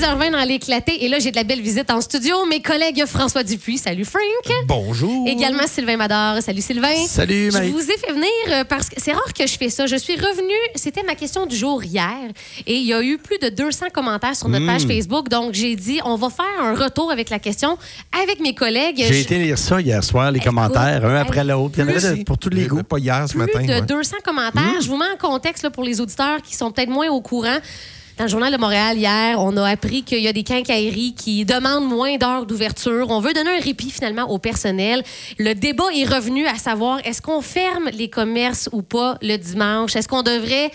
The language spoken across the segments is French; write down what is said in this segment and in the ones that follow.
6h20 dans l'éclaté. Et là, j'ai de la belle visite en studio. Mes collègues François Dupuis. Salut, Frank. Bonjour. Également Sylvain Mador. Salut, Sylvain. Salut, Marie. Je vous ai fait venir euh, parce que c'est rare que je fais ça. Je suis revenue, c'était ma question du jour hier. Et il y a eu plus de 200 commentaires sur notre page Facebook. Donc, j'ai dit, on va faire un retour avec la question avec mes collègues. J'ai Je- été lire ça hier soir, les Écoute, commentaires, un après l'autre. Il y en avait de- pour tous les goûts. Pas hier, ce plus matin. de ouais. 200 commentaires. Je vous mets en contexte là, pour les auditeurs qui sont peut-être moins au courant. Dans le Journal de Montréal, hier, on a appris qu'il y a des quincailleries qui demandent moins d'heures d'ouverture. On veut donner un répit finalement au personnel. Le débat est revenu à savoir est-ce qu'on ferme les commerces ou pas le dimanche? Est-ce qu'on devrait.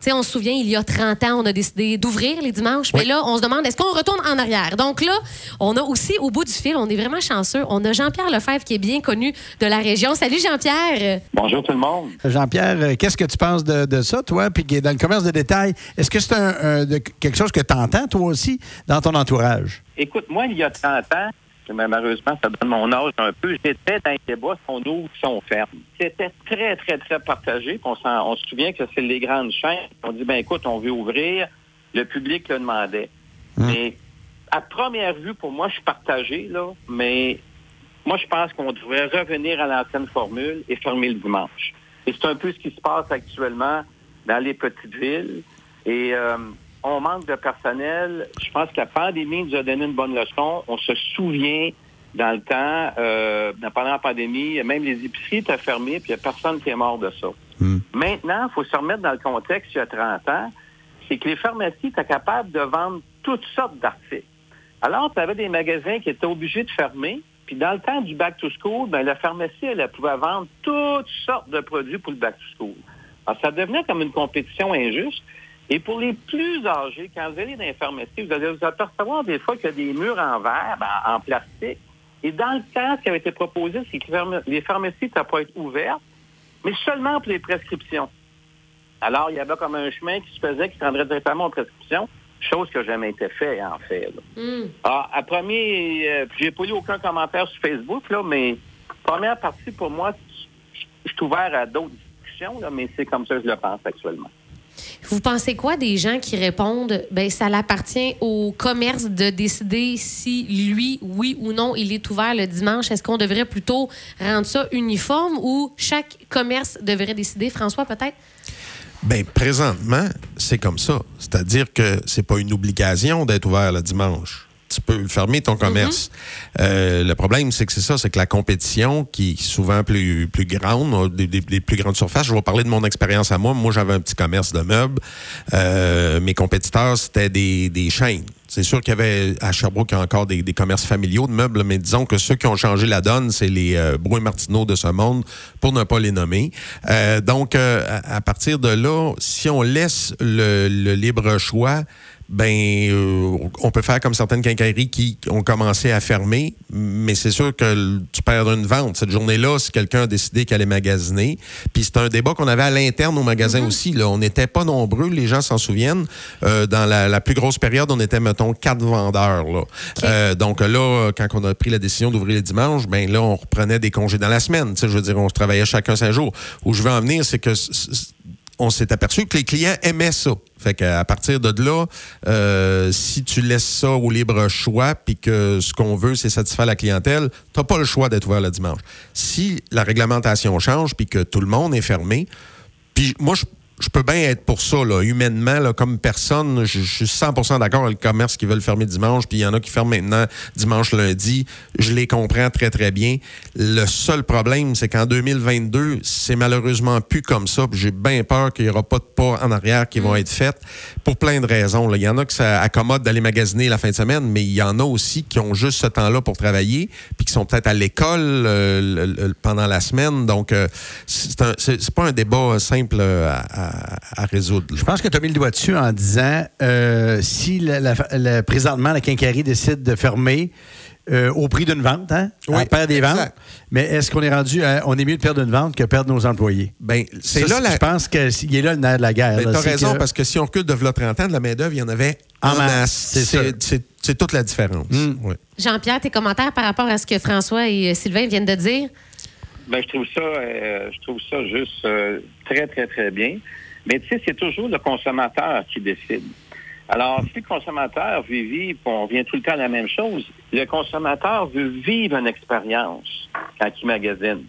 Tu sais, on se souvient, il y a 30 ans, on a décidé d'ouvrir les dimanches. Mais là, on se demande est-ce qu'on retourne en arrière? Donc là, on a aussi, au bout du fil, on est vraiment chanceux. On a Jean-Pierre Lefebvre qui est bien connu de la région. Salut Jean-Pierre! Bonjour tout le monde. Jean-Pierre, euh, qu'est-ce que tu penses de, de ça, toi? Puis qui est dans le commerce de détail, est-ce que c'est un, un- de- quelque chose que tu entends, toi aussi, dans ton entourage? Écoute, moi, il y a 30 ans, mais malheureusement, ça donne mon âge un peu, j'étais dans les débats si on ouvre, si on ferme. C'était très, très, très partagé. On, on se souvient que c'est les grandes chaînes. On dit, ben écoute, on veut ouvrir. Le public le demandait. Mais à première vue, pour moi, je suis partagé, là, mais moi, je pense qu'on devrait revenir à l'ancienne formule et fermer le dimanche. Et c'est un peu ce qui se passe actuellement dans les petites villes. Et euh, on manque de personnel. Je pense que la pandémie nous a donné une bonne leçon. On se souvient dans le temps, euh, pendant la pandémie, même les épiceries étaient fermées, puis il n'y a personne qui est mort de ça. Maintenant, il faut se remettre dans le contexte il y a 30 ans, c'est que les pharmacies étaient capables de vendre toutes sortes d'articles. Alors, tu avais des magasins qui étaient obligés de fermer. Puis dans le temps du back to school, ben, la pharmacie, elle, elle pouvait vendre toutes sortes de produits pour le back to school. Alors, ça devenait comme une compétition injuste. Et pour les plus âgés, quand vous allez dans les pharmacies, vous allez vous apercevoir des fois qu'il y a des murs en verre, ben, en plastique. Et dans le temps, ce qui avait été proposé, c'est que les pharma- les pharmacies ne pas être ouvertes, mais seulement pour les prescriptions. Alors, il y avait comme un chemin qui se faisait qui prendrait directement aux prescriptions, chose qui n'a jamais été fait, en fait. là. Ah, à premier, euh, j'ai pas eu aucun commentaire sur Facebook, là, mais première partie, pour moi, je je suis ouvert à d'autres discussions, là, mais c'est comme ça que je le pense actuellement. Vous pensez quoi des gens qui répondent ben ça l'appartient au commerce de décider si lui, oui ou non, il est ouvert le dimanche? Est-ce qu'on devrait plutôt rendre ça uniforme ou chaque commerce devrait décider? François, peut-être? Ben, présentement, c'est comme ça. C'est-à-dire que c'est pas une obligation d'être ouvert le dimanche. Tu peux fermer ton commerce. Euh, le problème, c'est que c'est ça, c'est que la compétition, qui est souvent plus, plus grande, des, des- des plus grandes surfaces. Je vais parler de mon expérience à moi. Moi, j'avais un petit commerce de meubles. Euh, mes compétiteurs, c'était des, des chaînes. C'est sûr qu'il y avait à Sherbrooke encore des, des commerces familiaux de meubles, mais disons que ceux qui ont changé la donne, c'est les euh, de ce monde, pour ne pas les nommer. Euh, donc, euh, à, à partir de là, si on laisse le, le libre choix, ben, euh, on peut faire comme certaines quincailleries qui ont commencé à fermer, mais c'est sûr que tu perds une vente. Cette journée-là, si quelqu'un a décidé qu'elle allait magasiner, puis c'est un débat qu'on avait à l'interne au magasin aussi. Là. On n'était pas nombreux, les gens s'en souviennent. Euh, dans la, la plus grosse période, on était, mettons, quatre vendeurs. Là. Euh, donc là, quand on a pris la décision d'ouvrir les dimanches, ben là, on reprenait des congés dans la semaine. Je veux dire, on se travaillait chacun cinq jours. Où je veux en venir, c'est que on s'est aperçu que les clients aimaient ça. Fait qu'à partir de là, euh, si tu laisses ça au libre choix, puis que ce qu'on veut, c'est satisfaire la clientèle, t'as pas le choix d'être ouvert le dimanche. Si la réglementation change, puis que tout le monde est fermé, puis moi, je, je peux bien être pour ça, là, humainement, là, comme personne. Je, je suis 100% d'accord avec le commerce qui veulent fermer dimanche, puis il y en a qui ferment maintenant dimanche, lundi. Je les comprends très, très bien. Le seul problème, c'est qu'en 2022, c'est malheureusement plus comme ça. J'ai bien peur qu'il n'y aura pas de pas en arrière qui vont être faites pour plein de raisons. là. Il y en a que ça accommode d'aller magasiner la fin de semaine, mais il y en a aussi qui ont juste ce temps-là pour travailler, puis qui sont peut-être à l'école euh, pendant la semaine. Donc, euh, c'est pas un débat simple euh, à, à- à résoudre. là. Je pense que tu as mis le doigt dessus en disant euh, si la- la- la- présentement la quincaillerie décide de fermer euh, au prix d'une vente, hein? Oui, perd des exact. ventes. Mais est-ce qu'on est rendu à, on est mieux de perdre une vente que perdre nos employés? Ben, c'est là la. Je pense qu'il est là le nerf de la guerre. Ben, t'as C'est raison, que- parce que si on recule de v'là 30 ans, de la main-d'œuvre, il y en avait En en masse, masse. c'est toute la différence. Mm. Oui. Jean-Pierre, tes commentaires par rapport à ce que François et euh, Sylvain viennent de dire? Ben, je trouve ça, euh, je trouve ça juste euh, très, très, très bien. Mais tu sais, c'est toujours le consommateur qui décide. Alors, si le consommateur veut vivre, on vient tout le temps à la même chose, le consommateur veut vivre une expérience quand il magasine.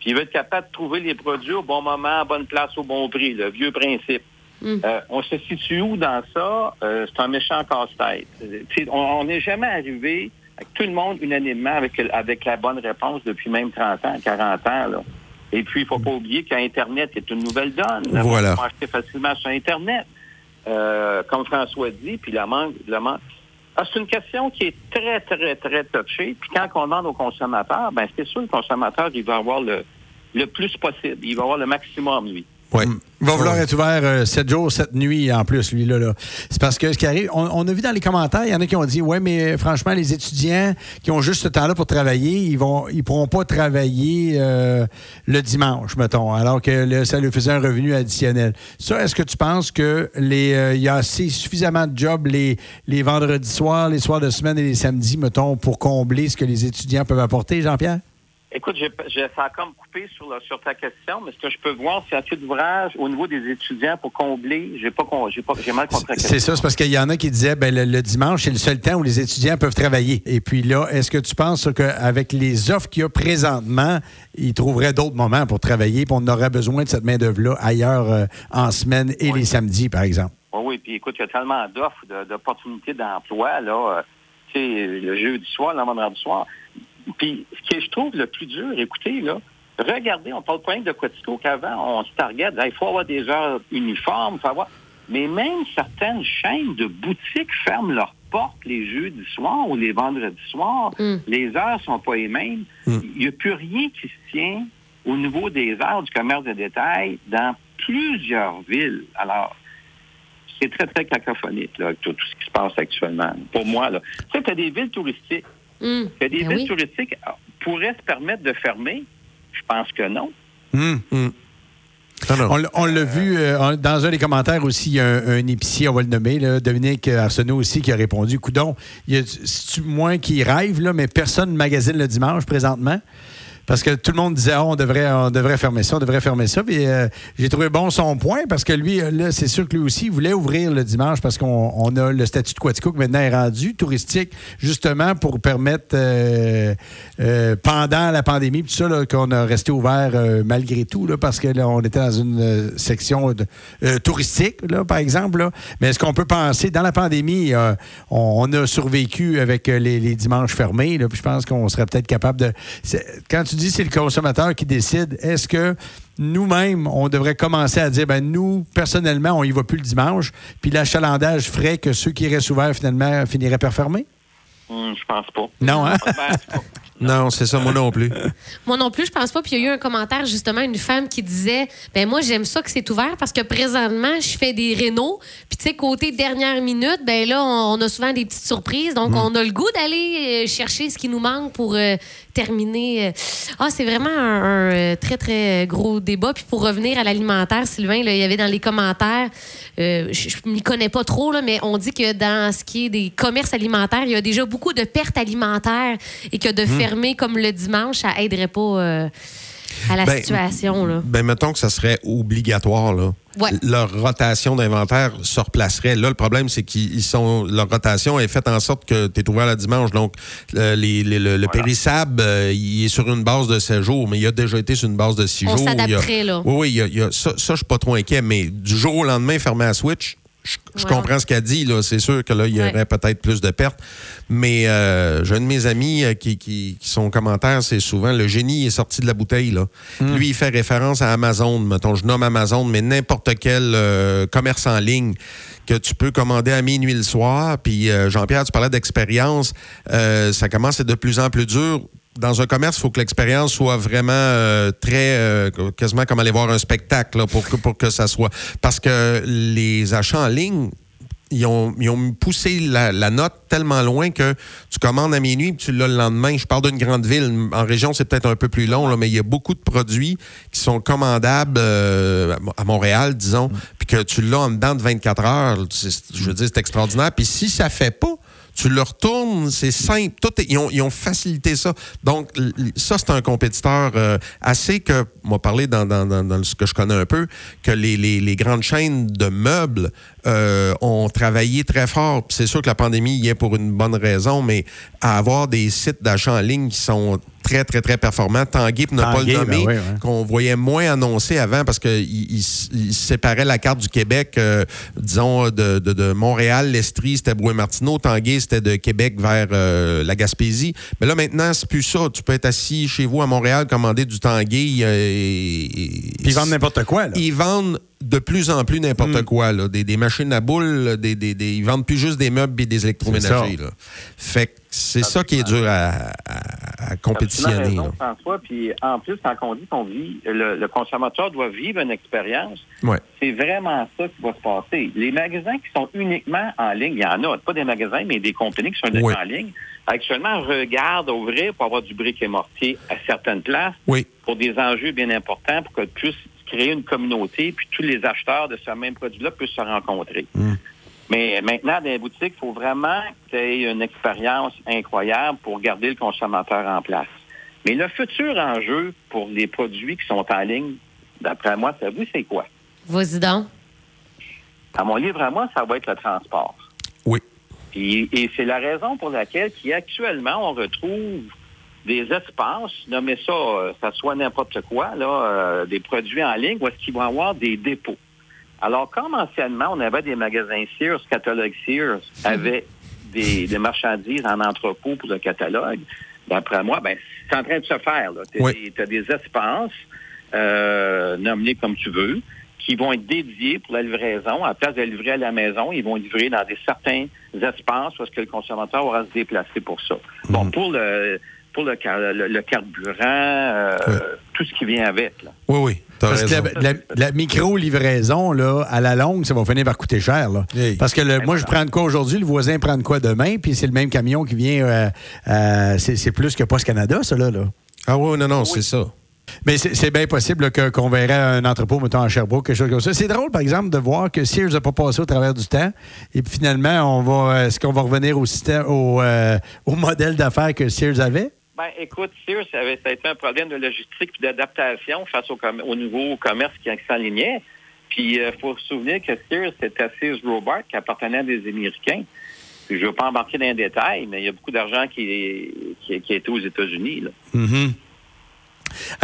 Puis il veut être capable de trouver les produits au bon moment, à bonne place, au bon prix, le vieux principe. Euh, on se situe où dans ça? Euh, c'est un méchant casse-tête. On n'est jamais arrivé avec tout le monde unanimement avec, avec la bonne réponse depuis même 30 ans, 40 ans. Là. Et puis, il faut pas oublier qu'Internet est une nouvelle donne. Là, Voilà. On peut acheter facilement sur Internet. Euh, comme François dit, puis la manque, la manque. Ah, c'est une question qui est très, très, très touchée. Puis quand on demande au consommateur, ben c'est sûr le consommateur, il va avoir le, le plus possible. Il va avoir le maximum, lui. Ouais. Il va vouloir être ouvert 7 jours, 7 nuits en plus, lui. là. là. C'est parce que ce qui arrive, on, on a vu dans les commentaires, il y en a qui ont dit Ouais, mais euh, franchement, les étudiants qui ont juste ce temps-là pour travailler, ils vont ils pourront pas travailler euh, le dimanche, mettons, alors que là, ça lui faisait un revenu additionnel. Ça, est-ce que tu penses que les euh, il y a assez suffisamment de jobs les, les vendredis soirs, les soirs de semaine et les samedis, mettons, pour combler ce que les étudiants peuvent apporter, Jean-Pierre? Écoute, j'ai, j'ai, ça a comme coupé sur, la- sur ta question, mais ce que je peux voir, c'est assez d'ouvrage au niveau des étudiants pour combler. J'ai pas, j'ai pas, j'ai mal compris. C'est ça, c'est parce qu'il y en a qui disaient ben, le, le dimanche, c'est le seul temps où les étudiants peuvent travailler. Et puis là, est-ce que tu penses qu'avec les offres qu'il y a présentement, ils trouveraient d'autres moments pour travailler, puis on aurait besoin de cette main-d'œuvre-là ailleurs euh, en semaine et Oui. les samedis, par exemple? Oui, oui, puis écoute, il y a tellement d'offres, de- d'opportunités d'emploi, là. euh, tu sais, le jeudi soir, le vendredi soir. Puis, ce que je trouve le plus dur, écoutez, là, regardez, on parle pas rien de Quatico qu'avant, on se target, il faut avoir des heures uniformes, faut avoir... Mais même certaines chaînes de boutiques ferment leurs portes les jeudis soirs ou les vendredis soirs. Mm. Les heures sont pas les mêmes. Il n'y a plus rien qui se tient au niveau des heures du commerce de détail dans plusieurs villes. Alors, c'est très, très cacophonique, là, tout, tout ce qui se passe actuellement. Pour moi, là. Tu sais, tu as des villes touristiques. Hum. Que des Ben villes oui. touristiques ah, pourraient se permettre de fermer? Je pense que non. Non, non. On, l'a- on l'a vu euh, dans un des commentaires aussi, il y a un, un épicier, on va le nommer, là, Dominique Arsenault aussi, qui a répondu Coudon, il y a c'est-tu moi qui rêve, là, mais personne ne magasine le dimanche présentement. Parce que tout le monde disait, Ah, on, devrait, on devrait fermer ça, on devrait fermer ça. Puis euh, j'ai trouvé bon son point parce que lui, euh, là, c'est sûr que lui aussi, il voulait ouvrir le dimanche parce qu'on on a le statut de Quatico qui maintenant est rendu touristique, justement pour permettre, euh, euh, pendant la pandémie, tout ça, là, qu'on a resté ouvert euh, malgré tout, là, parce que là, on était dans une euh, section touristique, là, par exemple. là. Mais est-ce qu'on peut penser, dans la pandémie, on, a survécu avec les, dimanches fermés, là, puis je pense qu'on serait peut-être capable de. Quand tu dis c'est le consommateur qui décide, est-ce que nous-mêmes, on devrait commencer à dire, ben nous, personnellement, on y va plus le dimanche, puis l'achalandage ferait que ceux qui restent ouverts, finalement, finiraient par fermer? Hum, je pense pas. Non, hein? Ben, Non, c'est ça, moi non plus. Moi non plus, je pense pas. Puis il y a eu un commentaire, justement, une femme qui disait ben moi, j'aime ça que c'est ouvert parce que présentement, je fais des rénaux. Puis, tu sais, côté dernière minute, ben là, on, a souvent des petites surprises. Donc, on a le goût d'aller euh, chercher ce qui nous manque pour euh, terminer. euh. Ah, c'est vraiment un, un, très, très gros débat. Puis, pour revenir à l'alimentaire, Sylvain, là, il y avait dans les commentaires, euh, je ne m'y connais pas trop, là, mais on dit que dans ce qui est des commerces alimentaires, il y a déjà beaucoup de pertes alimentaires et que de fermer comme le dimanche, ça aiderait pas euh, à la Ben, situation. Là. Ben, mettons que ça serait obligatoire, là. Ouais. Leur rotation d'inventaire se replacerait. Là, le problème, c'est qu'ils sont. Leur rotation est faite en sorte que tu es ouvert le dimanche. Donc, euh, les- les- le, le périssable, euh, il est sur une base de 7 jours, mais il a déjà été sur une base de 6 On jours. A- s'adapterait, là. Oui, oui, il y a- il y a- ça, ça je suis pas trop inquiet, mais du jour au lendemain, fermer à Switch, je, je Ouais. comprends ce qu'elle dit. là. C'est sûr que là, il y Ouais. aurait peut-être plus de pertes. Mais euh, j'ai un de mes amis euh, qui, qui, qui son commentaire, c'est souvent le génie est sorti de la bouteille. Là. Lui, il fait référence à Amazon. Mettons, je nomme Amazon, mais n'importe quel euh, commerce en ligne que tu peux commander à minuit le soir. Puis euh, Jean-Pierre, tu parlais d'expérience. Euh, ça commence à être de plus en plus dur dans un commerce, il faut que l'expérience soit vraiment euh, très, euh, quasiment comme aller voir un spectacle là, pour, que, pour que ça soit. Parce que les achats en ligne, ils ont, ils ont poussé la, la note tellement loin que tu commandes à minuit puis tu l'as le lendemain. Je parle d'une grande ville. En région, c'est peut-être un peu plus long, là, mais il y a beaucoup de produits qui sont commandables euh, à Montréal, disons, puis que tu l'as en dedans de 24 heures. Je veux dire, c'est extraordinaire. Puis si ça fait pas, Tu le retournes, c'est simple. Ils, ont, facilité ça. Donc, ça, c'est un compétiteur euh, assez que, on m'a parlé dans, ce que je connais un peu, que les, grandes chaînes de meubles euh, ont travaillé très fort. C'est sûr que la pandémie y est pour une bonne raison, mais à avoir des sites d'achat en ligne qui sont très, très, très performants. Tanguay, pour ne pas le ben nommer, oui, ouais. qu'on voyait moins annoncé avant parce qu'il il, il séparait la carte du Québec, euh, disons, de, de, de Montréal, l'Estrie, c'était Brouet-Martineau, Tanguay, c'était de Québec vers euh, la Gaspésie. Mais là, maintenant, c'est plus ça. Tu peux être assis chez vous à Montréal, commander du Tanguay. euh, et, et- Puis ils vendent n'importe quoi, là. ils vendent de plus en plus n'importe Mm. quoi. Là. Des, des machines à boules, des, des, des- ils vendent plus juste des meubles et des électroménagers. C'est Là. Fait que c'est ça qui est dur à, à- à compétitionner. Raison, François. Puis en plus, quand on dit qu'on vit, le, le consommateur doit vivre une expérience, Ouais. c'est vraiment ça qui va se passer. Les magasins qui sont uniquement en ligne, il y en a, pas des magasins, mais des compagnies qui sont uniquement en ligne, actuellement regardent ouvrir pour avoir du brique et mortier à certaines places Oui. pour des enjeux bien importants pour que puisse créer une communauté, puis tous les acheteurs de ce même produit-là puissent se rencontrer. Mais maintenant, dans les boutiques, il faut vraiment qu'il y ait une expérience incroyable pour garder le consommateur en place. Mais le futur enjeu pour les produits qui sont en ligne, d'après moi, ça vous, c'est quoi? Vas-y donc. À mon livre à moi, ça va être le transport. Oui. Puis- et c'est la raison pour laquelle qui actuellement on retrouve des espaces, nommez ça, euh, ça soit n'importe quoi, là, euh, des produits en ligne, où est-ce qu'ils vont avoir des dépôts? Alors, comme anciennement, on avait des magasins Sears, catalogue Sears, avait des, des marchandises en entrepôt pour le catalogue, d'après moi, ben, c'est en train de se faire. Tu Oui. as, des espaces, euh, nommés comme tu veux, qui vont être dédiés pour la livraison. À la place de livrer à la maison, ils vont livrer dans des certains espaces parce que le consommateur aura à se déplacer pour ça. Bon, pour le pour le, car- le- le carburant, euh, Ouais. tout ce qui vient avec. Là. Oui, oui. Parce que la, la- la micro-livraison, là, à la longue, ça va finir par coûter cher. Là. Hey. Parce que le- moi, je prends de quoi aujourd'hui, le voisin prend de quoi demain, puis c'est le même camion qui vient. euh, euh, c'est plus que Post Canada, ça, là. là. Ah oui, non, non, c'est ça. Mais c'est bien possible qu'on verrait un entrepôt, mettons, à Sherbrooke, quelque chose comme ça. C'est drôle, par exemple, de voir que Sears n'a pas passé au travers du temps. Et puis finalement, on va, est-ce qu'on va revenir au système, au, euh, au modèle d'affaires que Sears avait? Ben, écoute, Sears, ça, avait, a été un problème de logistique et d'adaptation face au, nouveau commerce qui s'enlignait. Puis, il faut se souvenir que Sears, c'était Sears Roebuck qui appartenait à des Américains. Je ne veux pas embarquer dans les détails, mais il y a beaucoup d'argent qui, qui, a été aux États-Unis. Mhm.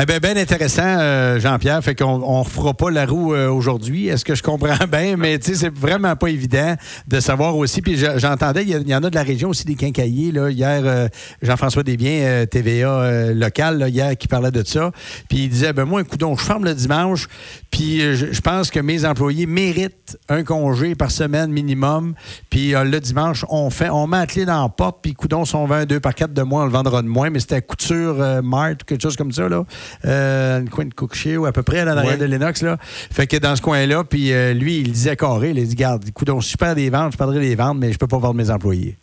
Eh bien, bien intéressant, euh, Jean-Pierre. Fait qu'on on refera pas la roue euh, aujourd'hui. Est-ce que je comprends bien? Mais tu sais, c'est vraiment pas évident de savoir aussi. Puis je- j'entendais, il y, en a de la région aussi des quincailliers. Là. Hier, euh, Jean-François Desbiens, TVA local, là, hier, qui parlait de ça. Puis il disait, ben moi, un coup donc, je ferme le dimanche. Puis je, pense que mes employés méritent un congé par semaine minimum. Puis le dimanche, on fait, on met la clé dans la porte. Puis coudon, si on vend un 2 par 4 de moins, on le vendra de moins. Mais c'était couture Mart, quelque chose comme ça, là. Euh, le coin de Cookshire, ou à peu près, là, dans Ouais. de Lennox, là. Fait que dans ce coin-là, puis euh, lui, il disait carré, il a dit, garde, coudon, super des ventes, je perdrai les ventes, mais je peux pas vendre mes employés.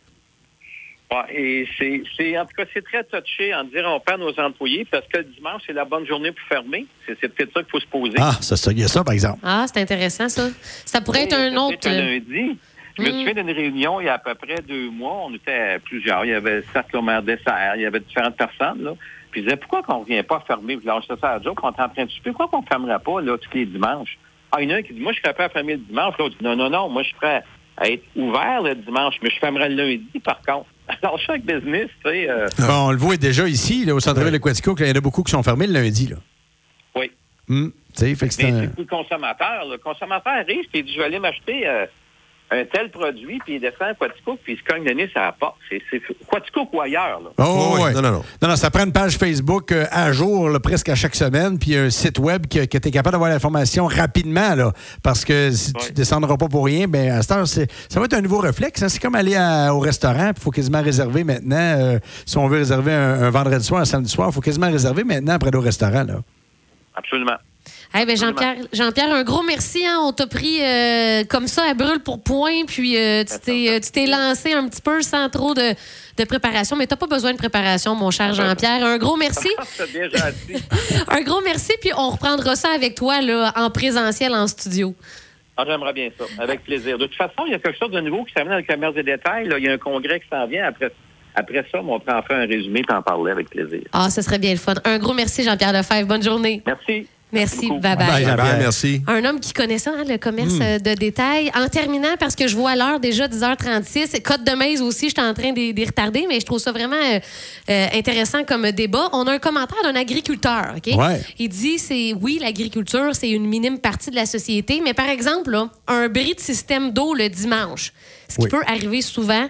Ouais, et c'est, c'est- en tout cas, c'est très touché en dire on perd nos employés parce que le dimanche, c'est la bonne journée pour fermer. C'est, c'est peut-être ça qu'il faut se poser. Ah, ça, ça, il y a ça, par exemple. Ah, c'est intéressant, ça. Ça pourrait être un autre. un euh, lundi. Je me Mm. souviens d'une réunion il y a à peu près deux mois. On était plusieurs. Il y avait cercle au maire Dessert. Il y avait différentes personnes. Là. Puis ils disaient pourquoi qu'on ne revient pas fermer? Vous lâchez ça à la joke, on est en train de souper. Pourquoi qu'on ne fermerait pas là, tous les dimanches? Ah, il y en a un qui dit Moi, je serais prêt à fermer le dimanche. L'autre dit Non, non, non, moi, je suis prêt à être ouvert le dimanche, mais je fermerai le lundi, par contre. Alors, chaque business, tu sais. euh, Bon, on le voit déjà ici, là, au centre-ville de Quatico, qu'il y en a beaucoup qui sont fermés le lundi, là. oui. Hum, tu sais, fait que c'est Mais un... le consommateur. Le consommateur arrive et il dit Je vais aller m'acheter euh, un tel produit, puis il descend à Quatico, puis il se cogne le nez sur la porte. C'est, c'est Quatico ou ailleurs. Là? Oh, Ouais, ouais. non, non, non. Non, non, ça prend une page Facebook euh, à jour, là, presque à chaque semaine, puis un site web que, que tu es capable d'avoir l'information rapidement, là, parce que si tu Ouais. descendras pas pour rien, ben à cette heure, c'est- ça va être un nouveau réflexe. hein. C'est comme aller à- au restaurant, puis il faut quasiment réserver maintenant. euh, si on veut réserver un, un vendredi soir, un samedi soir, il faut quasiment réserver maintenant après au restaurant. Là. Absolument. Ben Jean-Pierre, Jean-Pierre, un gros merci. Hein. On t'a pris euh, comme ça à brûle pour point, puis euh, tu t'es euh, tu t'es lancé un petit peu sans trop de, de préparation. Mais t'as pas besoin de préparation, mon cher Jean-Pierre. Un gros merci. C'est bien gentil. un gros merci, puis on reprendra ça avec toi là, en présentiel en studio. Ah, j'aimerais bien ça, avec plaisir. De toute façon, il y a quelque chose de nouveau qui s'amène dans le commerce des détails. là. Il y a un congrès qui s'en vient. Après, après ça, on prend en faire un résumé et en parler avec plaisir. Ah, ce serait bien le fun. Un gros merci, Jean-Pierre Lefebvre. Bonne journée. Merci. Merci. Bye, Jean-Pierre. Bye, merci. Un homme qui connaît ça, hein, le commerce Hmm. euh, de détail. En terminant, parce que je vois à l'heure déjà 10h36, Côte de Maze aussi, je suis en train d'y retarder, mais je trouve ça vraiment euh, euh, intéressant comme débat. On a un commentaire d'un agriculteur. Ouais. Il dit c'est oui, l'agriculture, c'est une minime partie de la société, mais par exemple, là, un bris de système d'eau le dimanche, ce qui Oui. peut arriver souvent.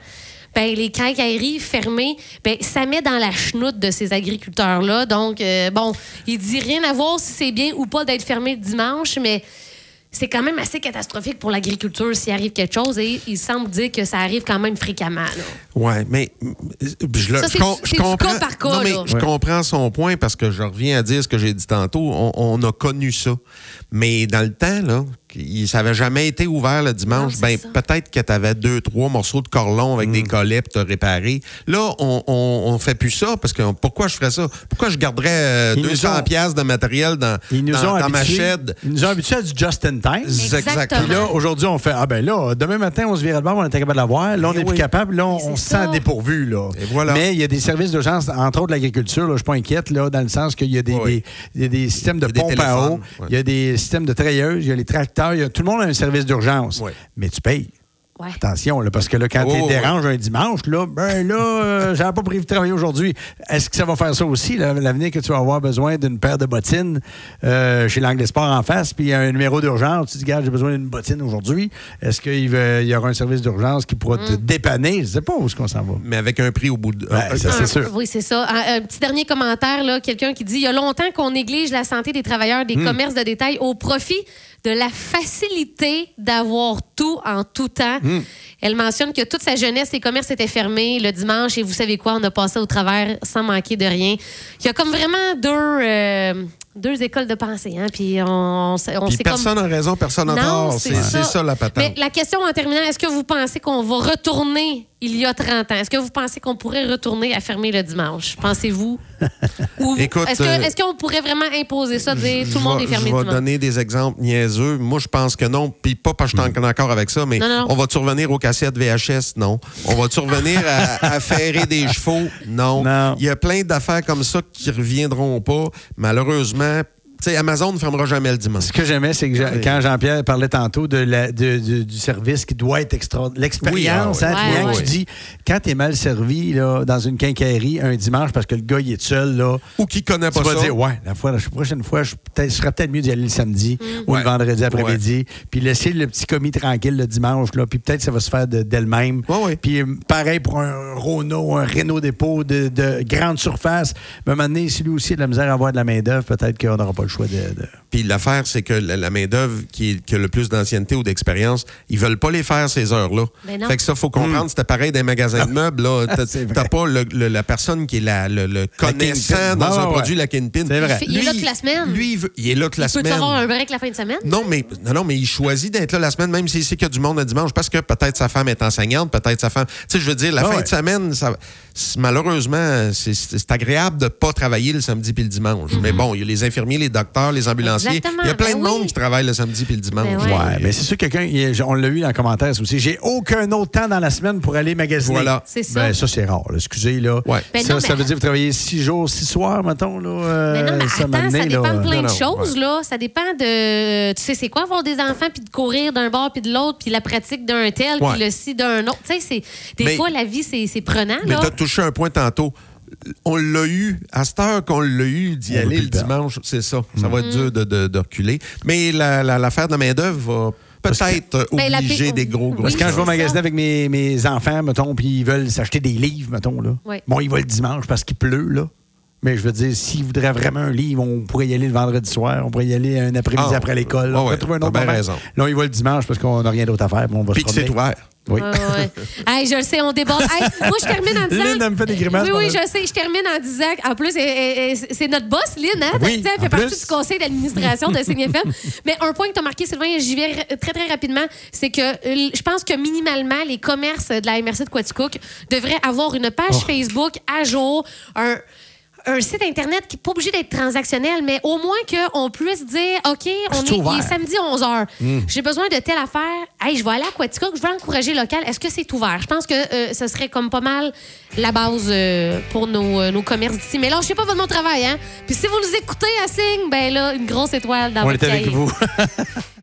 Ben, les quincailleries fermées, ben, ça met dans la chenoute de ces agriculteurs-là. Donc, euh, bon, il dit rien à voir si c'est bien ou pas d'être fermé le dimanche, mais c'est quand même assez catastrophique pour l'agriculture s'il arrive quelque chose et il semble dire que ça arrive quand même fréquemment. là. Ouais, mais je, le- Ça, je comprends. cas par cas, non, mais là. je Ouais. comprends son point parce que je reviens à dire ce que j'ai dit tantôt. On, on a connu ça, mais dans le temps là, ça n'avait jamais été ouvert le dimanche. Non, ben peut-être que tu avais deux, trois morceaux de corlon avec Mm. des collets pour te réparer. Là, on, on, on fait plus ça parce que pourquoi je ferais ça? Pourquoi je garderais euh, Ils nous 200 ont- pièces de matériel dans, Ils nous dans, ont dans ma habitués- shed Ils nous ont habitués à du just in time. Exactement. Puis là, aujourd'hui, on fait Ah ben là, demain matin, on se virait de bord, on était capable de l'avoir. Là, on n'est plus oui. capable. Là, on, se sent dépourvu. Là. Et voilà. Mais il y a des services d'urgence, entre autres l'agriculture. Je ne suis pas inquiète, là, dans le sens qu'il y a des, Oui. des- il y a des systèmes de Il y a des pompe à eau, il y a des systèmes de treilleuses, il y a les tracteurs. Il y a- tout le monde a un service d'urgence. Oui. Mais tu payes. Ouais. Attention, là, parce que là, quand Oh, tu déranges un dimanche, là, ben là, euh, j'avais pas prévu de travailler aujourd'hui. Est-ce que ça va faire ça aussi, l'avenir que tu vas avoir besoin d'une paire de bottines euh, chez l'Anglais Sport en face, puis il y a un numéro d'urgence, tu dis, regarde, j'ai besoin d'une bottine aujourd'hui. Est-ce qu'il va- il y aura un service d'urgence qui pourra Mm. te dépanner? Je sais pas où est-ce qu'on s'en va. mais avec un prix au bout de. Ça, c'est sûr. Oui, c'est ça. Un, un petit dernier commentaire, là, quelqu'un qui dit il y a longtemps qu'on néglige la santé des travailleurs Hmm. des commerces de détail au profit de la facilité d'avoir tout en tout temps. Hmm. Elle mentionne que toute sa jeunesse, les commerces étaient fermés le dimanche et vous savez quoi, on a passé au travers sans manquer de rien. Il y a comme vraiment deux, euh, deux écoles de pensée. Hein, puis on, on, s'est- on Puis personne n'a raison, personne n'a tort. C'est c'est ça la patente. Mais la question en terminant, est-ce que vous pensez qu'on va retourner il y a 30 ans? Est-ce que vous pensez qu'on pourrait retourner à fermer le dimanche? Pensez-vous? Est-ce euh, est-ce qu'on pourrait vraiment imposer ça, dire tout le monde Je est fermé Je vais donner des exemples niaiseux. Moi, je pense que non. Puis pas parce que je suis en accord avec ça, mais Non, non. on va-tu revenir aux cassettes VHS? Non. On va-tu revenir à, à ferrer des chevaux? Non. Non. Il y a plein d'affaires comme ça qui reviendront pas. Malheureusement, tu sais, Amazon ne fermera jamais le dimanche. Ce que j'aimais, c'est que Oui. quand Jean-Pierre parlait tantôt de la- de- de- du service qui doit être extra. L'expérience, Oui, ah hein, oui. Ouais, tu dis, quand tu es mal servi là, dans une quincaillerie un dimanche parce que le gars, il est seul, là, Ou qui connaît tu pas vas ça. dire, ouais, la, fois, la prochaine fois, je, je serais peut-être mieux d'y aller le samedi ou Ouais. le vendredi après-midi, puis laisser le petit commis tranquille le dimanche, là, puis peut-être ça va se faire de- d'elle-même. Puis pareil pour un Renault, un Renault dépôt de, de grande surface. Mais à un moment donné, si lui aussi a de la misère à avoir de la main-d'œuvre, peut-être qu'on n'aura pas le choix de. de- Puis l'affaire, c'est que la, la main-d'œuvre qui, est- qui a le plus d'ancienneté ou d'expérience, ils veulent pas les faire ces heures-là. Ben non. Fait que ça, faut comprendre, c'était pareil dans les magasins de meubles. Là. T'as, pas le- le- la personne qui est la, le, le connaissant kingpin. dans un ouais, produit, ouais. la kingpin. C'est vrai. Il est là toute la semaine. Lui, il, veut- il est là toute la Peux-tu semaine. avoir un break la fin de semaine? Non, mais non, non, mais il choisit d'être là la semaine, même s'il sait qu'il y a du monde le dimanche, parce que peut-être sa femme est enseignante, peut-être sa femme. Tu sais, je veux dire, la fin ouais. de semaine, ça, malheureusement, c'est- agréable de pas travailler le samedi puis le dimanche. Mais bon, il y a les infirmiers, les docteurs, les ambulanciers. Exactement, Il y a plein ben de monde qui travaille le samedi puis le dimanche. Ben ouais. Ouais, mais c'est sûr que quelqu'un, on l'a eu dans les commentaires aussi. J'ai aucun autre temps dans la semaine pour aller magasiner. Voilà. C'est ça. Ben, ça, c'est rare. là. Excusez, là. Ouais. Ben ça, non, ça mais- veut dire que vous travaillez six jours, six soirs, mettons, là. euh, Mais non, mais ça, attends, ça dépend là. de plein Non, de choses, ouais. là. Ça dépend de... Tu sais, c'est quoi avoir des enfants, puis de courir d'un bord, puis de l'autre, puis la pratique d'un tel, puis le ci d'un autre. Tu sais, c'est... Des Mais- fois, la vie, c'est c'est prenant, Mais là. tu as touché un point tantôt. On l'a eu, à cette heure qu'on l'a eu d'y aller le perdre. dimanche, c'est ça. Ça va être dur de, de- de reculer. Mais la- la- l'affaire de la main-d'œuvre va peut-être Ben, la obliger des gros, gros. Parce que quand je vais magasiner avec mes, mes enfants, mettons, puis ils veulent s'acheter des livres, mettons, là. Oui. Bon, ils vont le dimanche parce qu'il pleut, là. Mais je veux dire, s'ils voudraient vraiment un livre, on pourrait y aller le vendredi soir, on pourrait y aller un après-midi Ah, après l'école. ouais, on pourrait trouver un autre moment. raison. Là, ils vont le dimanche parce qu'on n'a rien d'autre à faire. puis On va Puis se c'est ouvert. Oui. Ouais, ouais. Hey, je le sais, on déborde. Hey, moi, je termine en disant. Lynn, elle me fait des grimaces Oui, oui, je sais. Je termine en disant. En plus, c'est notre boss, Lynn, hein? Oui, elle fait partie plus. du conseil d'administration de CNFM. Mais un point que tu as marqué, Sylvain, j'y vais très, très rapidement, c'est que euh, je pense que minimalement, les commerces de la MRC de Quaticook devraient avoir une page Oh. Facebook à jour, un un site Internet qui n'est pas obligé d'être transactionnel, mais au moins qu'on puisse dire, OK, on est, il est samedi 11h. J'ai besoin de telle affaire. Hey, je vais aller à Quatico, je veux encourager local. Est-ce que c'est ouvert? Je pense que euh, ce serait comme pas mal la base euh, pour nos, euh, nos commerces d'ici. Mais là, je sais pas votre mon travail, hein? Puis si vous nous écoutez à Signe, ben là, une grosse étoile dans On votre est avec cahier. vous.